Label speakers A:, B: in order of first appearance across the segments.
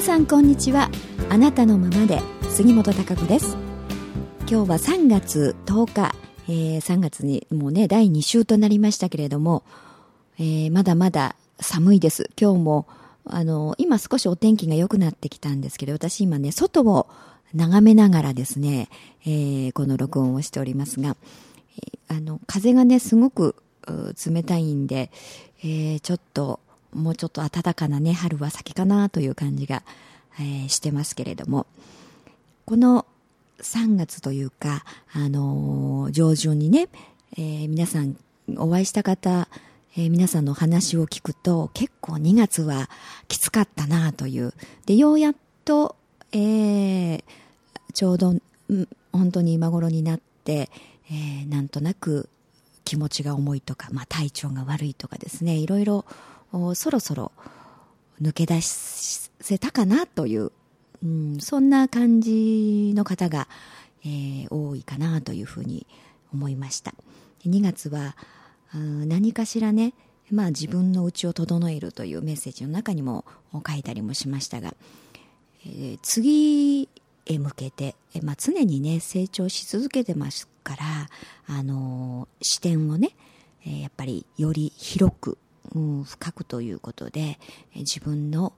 A: さんこんにちは。あなたのままで杉本孝子です。今日は3月10日、えー、3月にもうね第2週となりましたけれども、えー、まだまだ寒いです。今日もあの今少しお天気が良くなってきたんですけど私今ね外を眺めながらですね、えー、この録音をしておりますが、えー、あの風がねすごく冷たいんで、えー、ちょっともうちょっと暖かなね、春は先かなという感じが、えー、してますけれども、この3月というか、あのー、上旬にね、えー、皆さんお会いした方、えー、皆さんの話を聞くと結構2月はきつかったなという。で、ようやっと、えー、ちょうど、うん本当に今頃になって、えー、なんとなく気持ちが重いとか、まあ、体調が悪いとかですね、いろいろそろそろ抜け出せたかなという、うん、そんな感じの方が、えー、多いかなというふうに思いました。2月は何かしらね、まあ、自分の内を整えるというメッセージの中にも書いたりもしましたが、えー、次へ向けて、まあ、常にね成長し続けてますから、あのー、視点をね、やっぱりより広くうん、深くということで自分の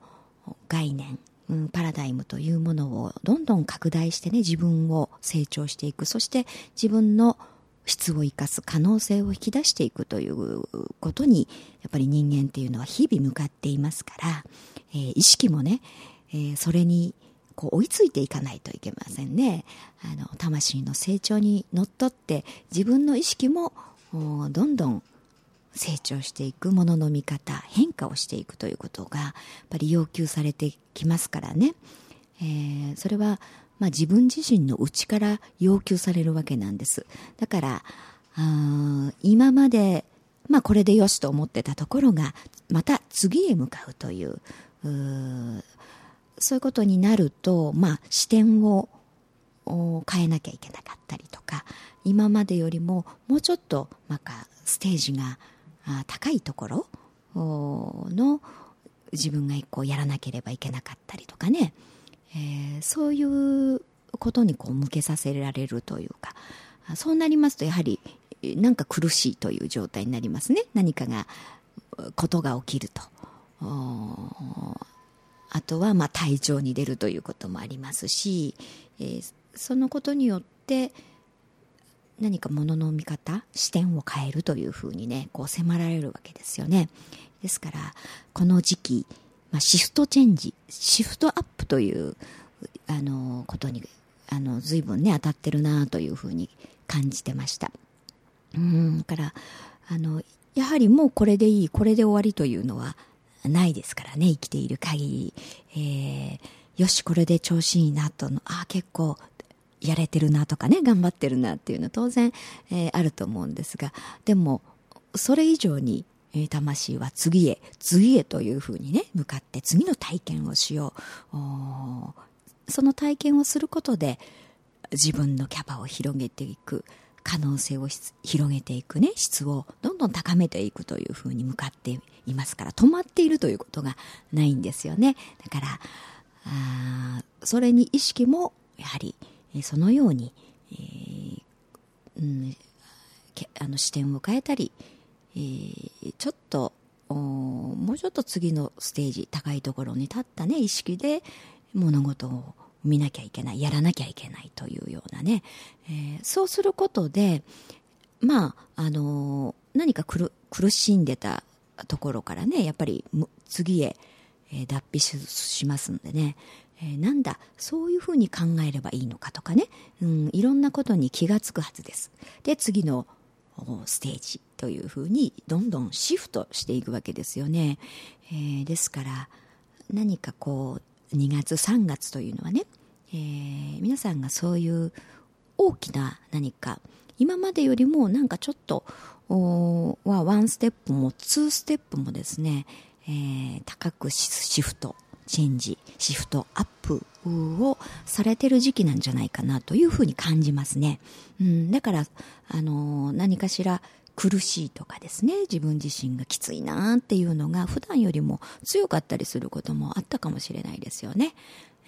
A: 概念、うん、パラダイムというものをどんどん拡大してね自分を成長していく。そして自分の質を生かす可能性を引き出していくということにやっぱり人間っていうのは日々向かっていますから、えー、意識もね、えー、それにこう追いついていかないといけませんね。あの魂の成長にのっとって自分の意識もどんどん成長していくものの見方変化をしていくということがやっぱり要求されてきますからね、えー、それは、まあ、自分自身の内から要求されるわけなんです。だからあ今まで、まあ、これでよしと思ってたところがまた次へ向かうというそういうことになると、まあ、視点を変えなきゃいけなかったりとか今までよりももうちょっとなんかステージが高いところ？の自分がこうやらなければいけなかったりとかね、えー、そういうことにこう向けさせられるというか。そうなりますとやはりなんか苦しいという状態になりますね。何かがことが起きると。あとはまあ体調に出るということもありますし、えー、そのことによって何かものの見方視点を変えるというふうにねこう迫られるわけですよね。ですからこの時期、まあ、シフトチェンジシフトアップというあのことにあの随分ね当たってるなというふうに感じてました。うんだからあのやはりもうこれでいいこれで終わりというのはないですからね生きている限り、えー、よしこれで調子いいなとああ結構やれてるなとかね頑張ってるなっていうのは当然、えー、あると思うんですがでもそれ以上に、魂は次へ次へというふうにね向かって次の体験をしよう。その体験をすることで自分のキャパを広げていく可能性を広げていくね質をどんどん高めていくというふうに向かっていますから止まっているということがないんですよね。だからあそれに意識もやはりそのように、えーうん、あの視点を変えたり、えー、ちょっともうちょっと次のステージ高いところに立ったね意識で物事を見なきゃいけないやらなきゃいけないというようなね、えー、そうすることでまああの何か苦しんでたところからねやっぱり次へ、脱皮しますんでね、えー、なんだそういうふうに考えればいいのかとかね、うん、いろんなことに気がつくはずです。で次のステージというふうにどんどんシフトしていくわけですよね、えー、ですから何かこう2月3月というのはね、えー、皆さんがそういう大きな何か今までよりもなんかちょっとはワンステップもツーステップもですね、えー、高くシフトチェンジ、シフトアップをされてる時期なんじゃないかなというふうに感じますね。うん、だから、あの、何かしら苦しいとかですね自分自身がきついなっていうのが普段よりも強かったりすることもあったかもしれないですよね。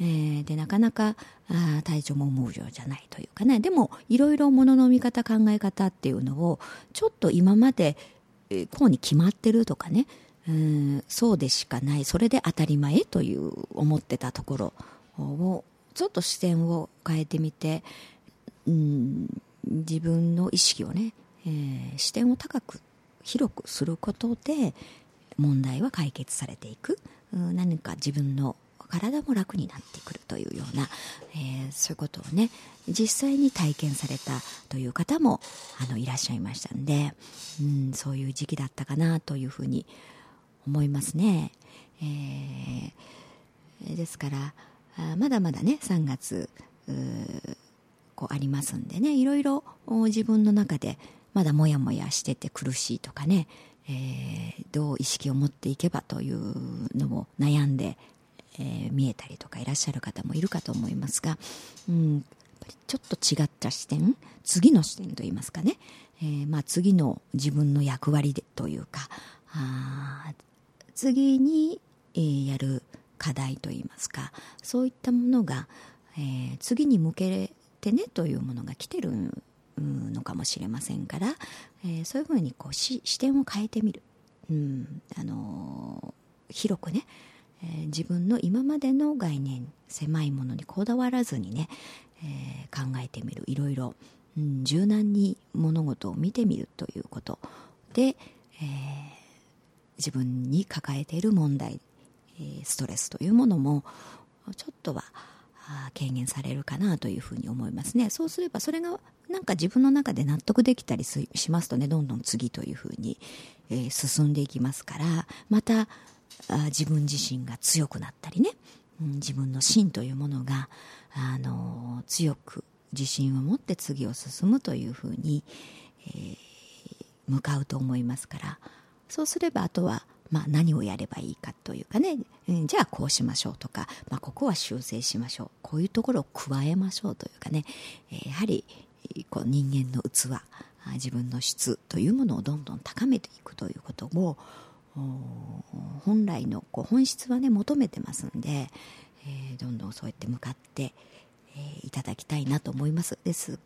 A: えー、でなかなかあ体調も思うようじゃないというかねでもいろいろものの見方考え方っていうのをちょっと今まで、こうに決まってるとかねうんそうでしかない。それで当たり前という思ってたところをちょっと視点を変えてみてうん自分の意識をねえー、視点を高く広くすることで問題は解決されていく。何か自分の体も楽になってくるというような、えー、そういうことをね実際に体験されたという方もあのいらっしゃいましたんで、うん、そういう時期だったかなというふうに思いますね。えー、ですからまだまだね3月こうありますんでねいろいろ自分の中でまだもやもやしてて苦しいとかね、えー、どう意識を持っていけばというのを悩んで、えー、見えたりとかいらっしゃる方もいるかと思いますが、うん、ちょっと違った視点次の視点といいますかね、えー、まあ、次の自分の役割でというかあ次に、えー、やる課題といいますかそういったものが、えー、次に向けてねというものが来てるのかもしれませんから、えー、そういうふうにこう視点を変えてみる、うんあのー、広くね、えー、自分の今までの概念狭いものにこだわらずにね、え考えてみる。いろいろ、うん、柔軟に物事を見てみるということで、え自分に抱えている問題、ストレスというものもちょっとは軽減されるかなというふうに思いますね。そうすればそれがなんか自分の中で納得できたりしますとねどんどん次というふうに、えー、進んでいきますからまたあ自分自身が強くなったりね、うん、自分の芯というものが、あの、強く自信を持って次を進むというふうに、えー、向かうと思いますからそうすればあとはまあ、何をやればいいかというかね、うん、じゃあこうしましょうとか、まあ、ここは修正しましょう。こういうところを加えましょうというかね、えー、やはりこう人間の器自分の質というものをどんどん高めていくということを本来のこう本質はね求めてますんで、えー、どんどんそうやって向かって、えー、いただきたいなと思います。です、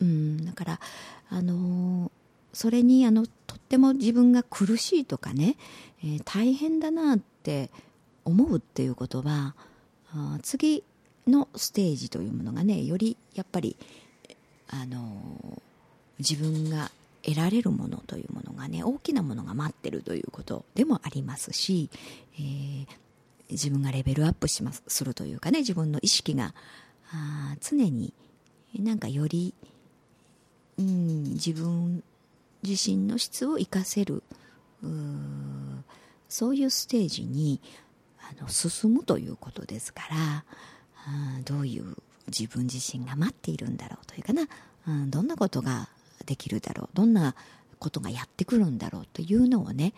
A: うん、だからあの、それにあのとっても自分が苦しいとかね、えー、大変だなって思うっていうことはあ次のステージというものがねよりやっぱりあの自分が得られるものというものがね大きなものが待ってるということでもありますし、えー、自分がレベルアップしますするというかね自分の意識があ常になんかより、うん、自分自身の質を生かせるそういうステージにあの進むということですからどういう自分自身が待っているんだろうというかな、うん、どんなことができるだろうどんなことがやってくるんだろうというのをね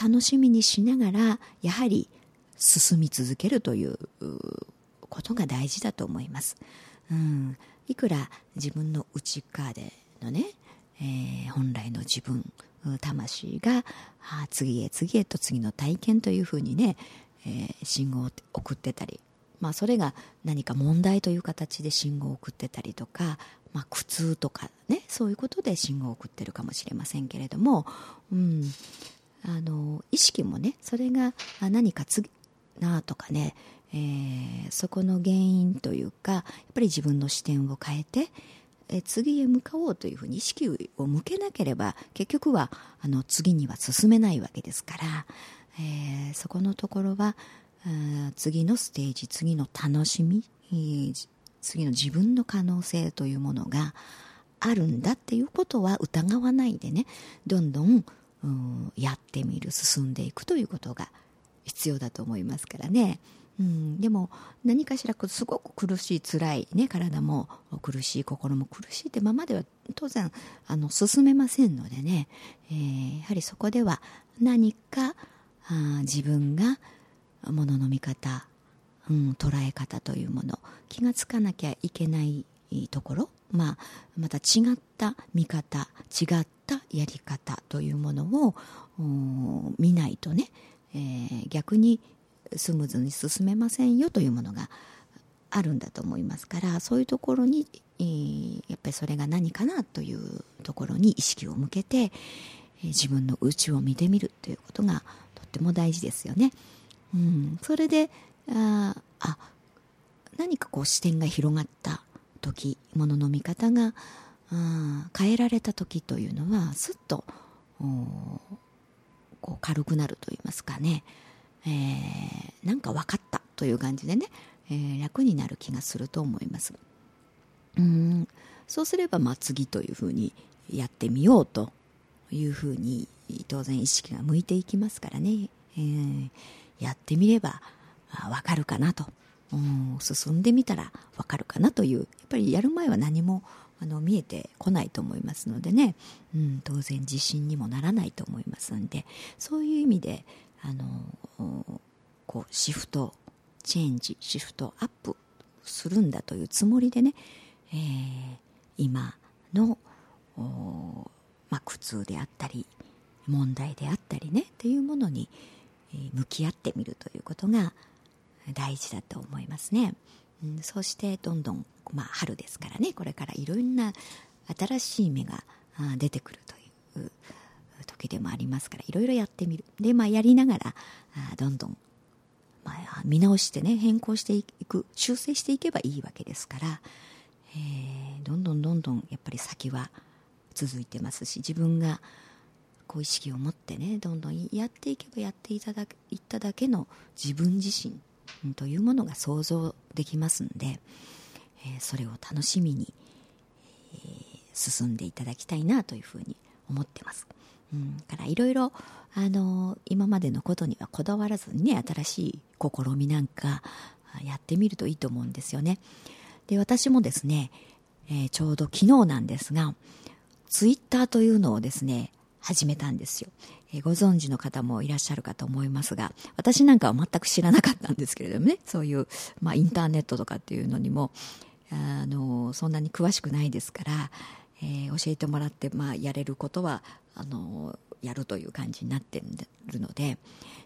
A: 楽しみにしながらやはり進み続けるということが大事だと思います。うん、いくら自分の内側でのね、えー、本来の自分魂が次へ次へと次の体験というふうにね、えー、信号を送ってたりまあ、それが何か問題という形で信号を送ってたりとか、まあ、苦痛とかねそういうことで信号を送ってるかもしれませんけれども、うん、あの意識もねそれが何か次なあとかね、えー、そこの原因というかやっぱり自分の視点を変えてえ次へ向かおうというふうに意識を向けなければ結局はあの次には進めないわけですから、えー、そこのところは次のステージ次の楽しみえ次の自分の可能性というものがあるんだっていうことは疑わないでねどんどん、うん、やってみる進んでいくということが必要だと思いますからね。うん、でも何かしらすごく苦しい辛い、ね、体も苦しい心も苦しいってままでは当然あの進めませんのでね、えー、やはりそこでは何かあ自分がものの見方、うん、捉え方というもの気がつかなきゃいけないところ、まあ、また違った見方違ったやり方というものを見ないとね、えー、逆にスムーズに進めませんよというものがあるんだと思いますからそういうところに、えー、やっぱりそれが何かなというところに意識を向けて、えー、自分の内を見てみるということがとっても大事ですよね。うん、それでああ何かこう視点が広がった時ものの見方があ変えられた時というのはすっとこう軽くなると言いますかね、えー、なんか分かったという感じでね、えー、楽になる気がすると思います。うん。そうすればまあ次というふうにやってみようというふうに当然意識が向いていきますからね、えー、やってみれば分かるかなと。うん。進んでみたら分かるかなという。やっぱりやる前は何もあの見えてこないと思いますのでね、うん、当然自信にもならないと思いますんでそういう意味であのこうシフトチェンジシフトアップするんだというつもりでね、えー、今の、まあ、苦痛であったり問題であったりねっていうものに、向き合ってみるということが大事だと思いますね。うん、そしてどんどん、まあ、春ですからねこれからいろんな新しい芽が出てくるという時でもありますからいろいろやってみるで、まあ、やりながらあどんどん、まあ、見直してね変更していく修正していけばいいわけですから、えー、どんどんどんどんやっぱり先は続いてますし自分がこう意識を持ってねどんどんやっていけばやっていただいっただけの自分自身というものが想像できますんで、えー、それを楽しみに、えー、進んでいただきたいなというふうに思ってます。うん、からいろいろ、あの、今までのことにはこだわらずにね新しい試みなんかやってみるといいと思うんですよね。で私もですね、えー、ちょうど昨日なんですがツイッターというのをですね始めたんですよ。えご存知の方もいらっしゃるかと思いますが、私なんかは全く知らなかったんですけれどもね、そういう、まあ、インターネットとかっていうのにも、あの、そんなに詳しくないですから、えー、教えてもらって、まあ、やれることは、あの、やるという感じになってるので、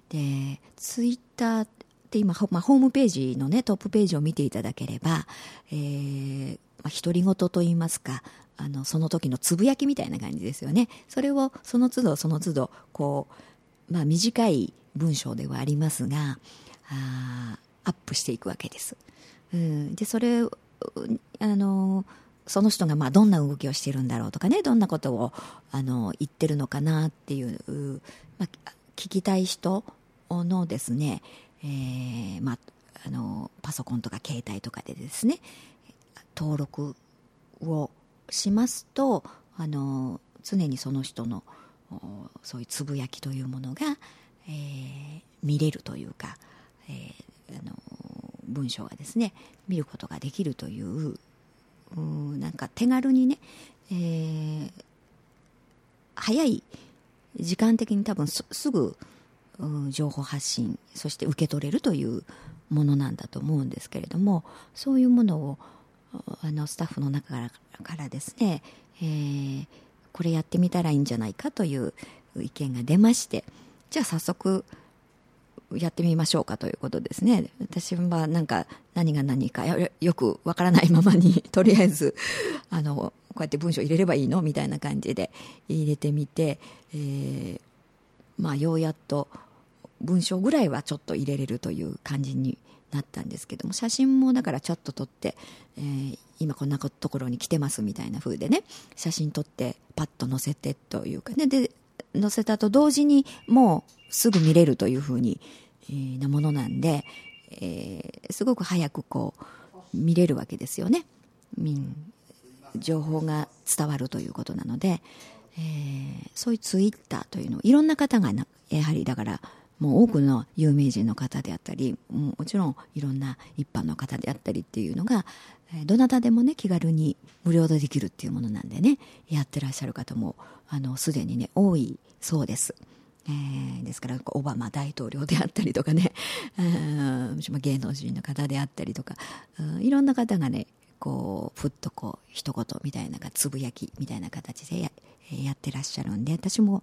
A: で、ツイッターって今、まあ、ホームページのね、トップページを見ていただければ、えー、まあ、独り言と言いますか、あのその時のつぶやきみたいな感じですよね。それをその都度その都度こう、まあ、短い文章ではありますがあアップしていくわけです、うん、でそれあのその人がまあどんな動きをしているんだろうとかねどんなことをあの言ってるのかなっていう、まあ、聞きたい人のですね、えーまあ、あのパソコンとか携帯とかでですね登録をしますとあの常にその人のそういうつぶやきというものが、えー、見れるというか、えー、あの文章がですね見ることができるといううなんか手軽にね、えー、早い時間的に多分すぐ情報発信そして受け取れるというものなんだと思うんですけれどもそういうものをあのスタッフの中からですね、えー、これやってみたらいいんじゃないかという意見が出ましてじゃあ早速やってみましょうかということですね。私はなんか何が何かよくわからないままに とりあえずあのこうやって文章入れればいいのみたいな感じで入れてみて、えー、まあようやっと文章ぐらいはちょっと入れれるという感じになったんですけども写真もだからちょっと撮って、えー、今こんなところに来てますみたいな風でね写真撮ってパッと載せてというかね。で載せたと同時にもうすぐ見れるというふうに、えー、なものなんで、えー、すごく早くこう見れるわけですよね、うん、情報が伝わるということなので、えー、そういうツイッターというのをいろんな方がやはりだからもう多くの有名人の方であったりもちろんいろんな一般の方であったりっていうのがどなたでもね気軽に無料でできるっていうものなんでねやってらっしゃる方もあのすでにね多いそうです。えー、ですからオバマ大統領であったりとかね、えー、芸能人の方であったりとか、いろんな方がねこうふっとこう一言みたいなつぶやきみたいな形でややってらっしゃるんで私も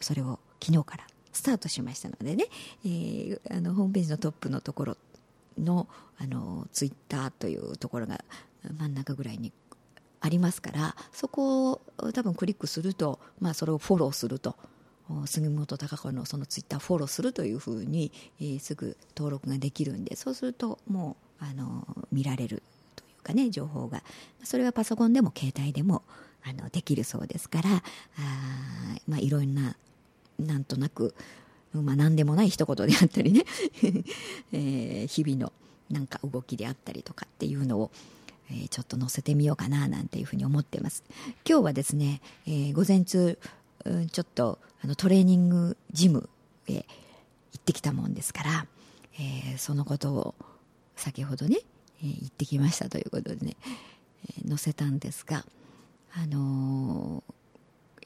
A: それを昨日からスタートしましたのでね、えー、あのホームページのトップのところのあのツイッターというところが真ん中ぐらいにありますからそこを多分クリックすると、まあ、それをフォローすると杉本孝子のそのツイッターフォローするというふうに、えー、すぐ登録ができるんでそうするともうあの見られるというかね情報が。それはパソコンでも携帯でもあのできるそうですからあ、まあ、いろんななんとなく、まあ、何でもない一言であったりね、えー、日々のなんか動きであったりとかっていうのを、えー、ちょっと載せてみようかななんていうふうに思ってます。今日はですね、えー、午前中、うん、ちょっとあのトレーニングジムへ行ってきたもんですから、えー、そのことを先ほどね、えー、行ってきましたということでね、えー、載せたんですがあのー、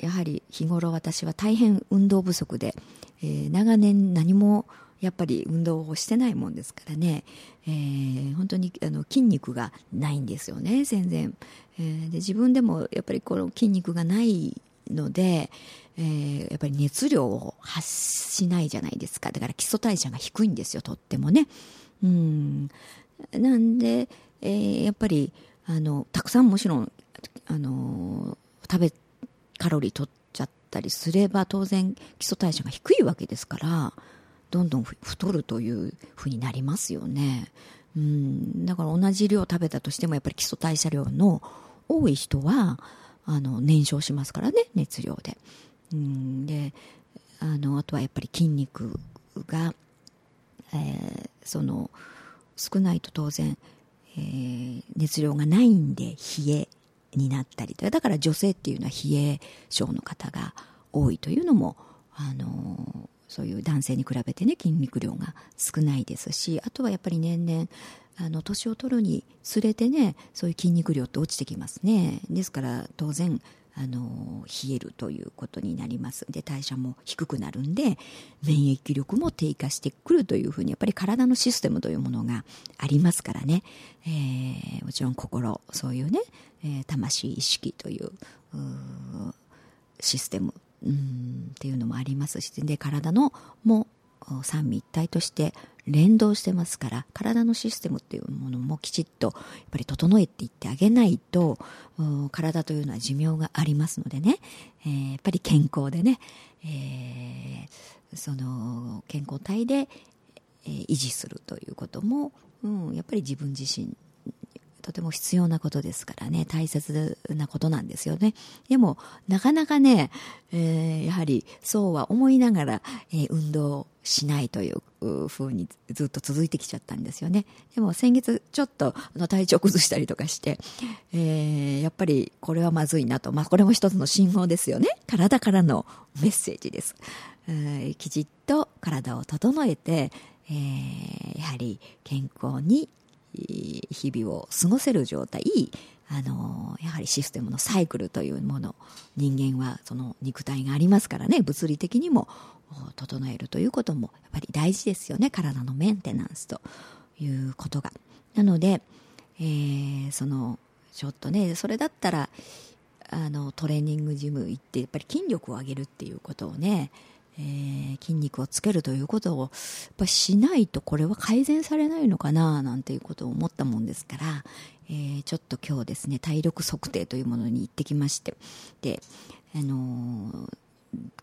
A: やはり日頃私は大変運動不足で、えー、長年何もやっぱり運動をしてないもんですからね、えー、本当にあの筋肉がないんですよね。全然、えー、で自分でもやっぱりこの筋肉がないので、えー、やっぱり熱量を発しないじゃないですか。だから基礎代謝が低いんですよ。とってもね。うん。なんで、えー、やっぱりあのたくさんもちろんあの食べカロリー取っちゃったりすれば当然基礎代謝が低いわけですからどんどん太るというふうになりますよね。うん。だから同じ量食べたとしてもやっぱり基礎代謝量の多い人はあの燃焼しますからね熱量で。うん。であのあとはやっぱり筋肉が、えー、その少ないと当然、えー、熱量がないんで冷えになったりとだから女性っていうのは冷え性の方が多いというのもあのそういう男性に比べてね筋肉量が少ないですしあとはやっぱり年々あの年を取るにつれてねそういう筋肉量って落ちてきますね。ですから当然あの冷えるということになります。で代謝も低くなるんで免疫力も低下してくるというふうにやっぱり体のシステムというものがありますからね、え、もちろん心そういうね、えー、魂意識というシステムうんっていうのもありますしで体のも三位一体として連動してますから体のシステムっていうものもきちっとやっぱり整えていってあげないと体というのは寿命がありますのでね、えー、やっぱり健康でね、えー、その健康体で、えー、維持するということも、うん、やっぱり自分自身とても必要なことですからね、大切なことなんですよね。でも、なかなかね、えー、やはりそうは思いながら、えー、運動しないという風にずっと続いてきちゃったんですよね。でも先月ちょっとの体調崩したりとかして、えー、やっぱりこれはまずいなと。まあこれも一つの信号ですよね。体からのメッセージです。えー、きちっと体を整えて、えー、やはり健康に日々を過ごせる状態あのやはりシステムのサイクルというもの人間はその肉体がありますからね物理的にも整えるということもやっぱり大事ですよね体のメンテナンスということが。なので、えー、そのちょっとねそれだったらあのトレーニングジム行ってやっぱり筋力を上げるっていうことをねえー、筋肉をつけるということをやっぱしないとこれは改善されないのかななんていうことを思ったもんですから、えー、ちょっと今日ですね体力測定というものに行ってきましてで、あのー、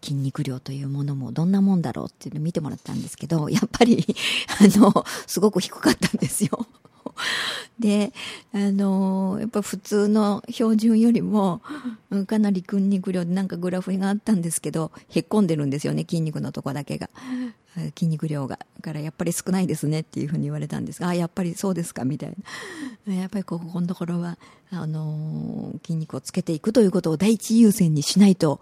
A: 筋肉量というものもどんなもんだろうっていうのを見てもらったんですけどやっぱりあのすごく低かったんですよ。で、あのー、やっぱ普通の標準よりも、かなり筋肉量でなんかグラフがあったんですけど、へっこんでるんですよね、筋肉のとこだけが。筋肉量が。だからやっぱり少ないですねっていうふうに言われたんですが、あ、やっぱりそうですかみたいな。やっぱりここのところは、あのー、筋肉をつけていくということを第一優先にしないと、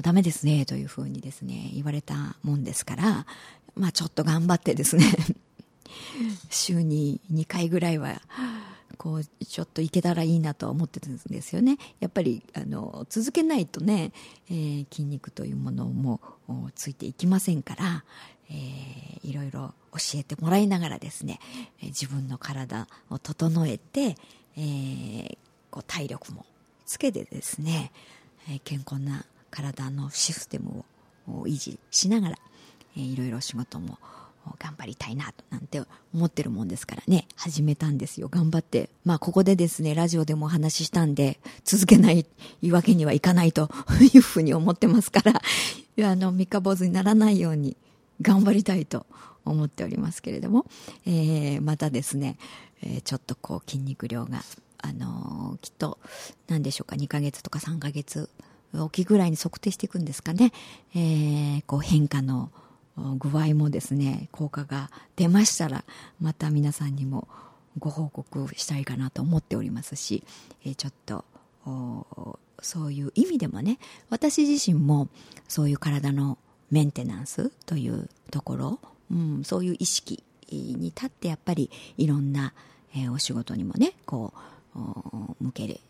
A: ダメですねというふうにですね、言われたもんですから、まあちょっと頑張ってですね週に2回ぐらいはこうちょっといけたらいいなとは思ってるんですよね。やっぱりあの続けないとね、えー、筋肉というものもついていきませんから、えー、いろいろ教えてもらいながらですね、自分の体を整えて、えー、こう体力もつけてですね、健康な体のシステムを維持しながら、え、いろいろ仕事も頑張りたいなとなんて思ってるもんですからね。始めたんですよ。頑張って。まあここでですねラジオでもお話ししたんで続けないわけにはいかないと いうふうに思ってますからあの三日坊主にならないように頑張りたいと思っておりますけれども、えー、またですね、えー、ちょっとこう筋肉量があのー、きっと何でしょうか2ヶ月とか3ヶ月おきぐらいに測定していくんですかね、えー、こう変化の具合もですね効果が出ましたらまた皆さんにもご報告したいかなと思っておりますし、え、ちょっとそういう意味でもね私自身もそういう体のメンテナンスというところ、うん、そういう意識に立ってやっぱりいろんな、え、お仕事にもねこう向け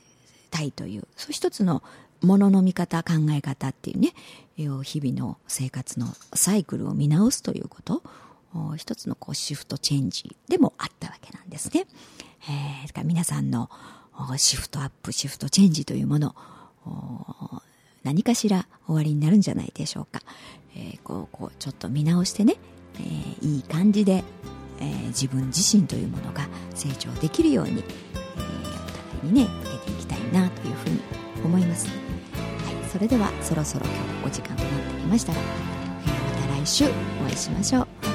A: たいというそう一つのものの見方考え方っていうね日々の生活のサイクルを見直すということ一つのこうシフトチェンジでもあったわけなんですね。えー、だから皆さんのシフトアップシフトチェンジというもの何かしら終わりになるんじゃないでしょうか、えー、こうこうちょっと見直してね、えー、いい感じで、えー、自分自身というものが成長できるように、えお互いにね受けていきたいなというふうに思います、はい、それではそろそろ今日お時間となってきましたが、えまた来週お会いしましょう。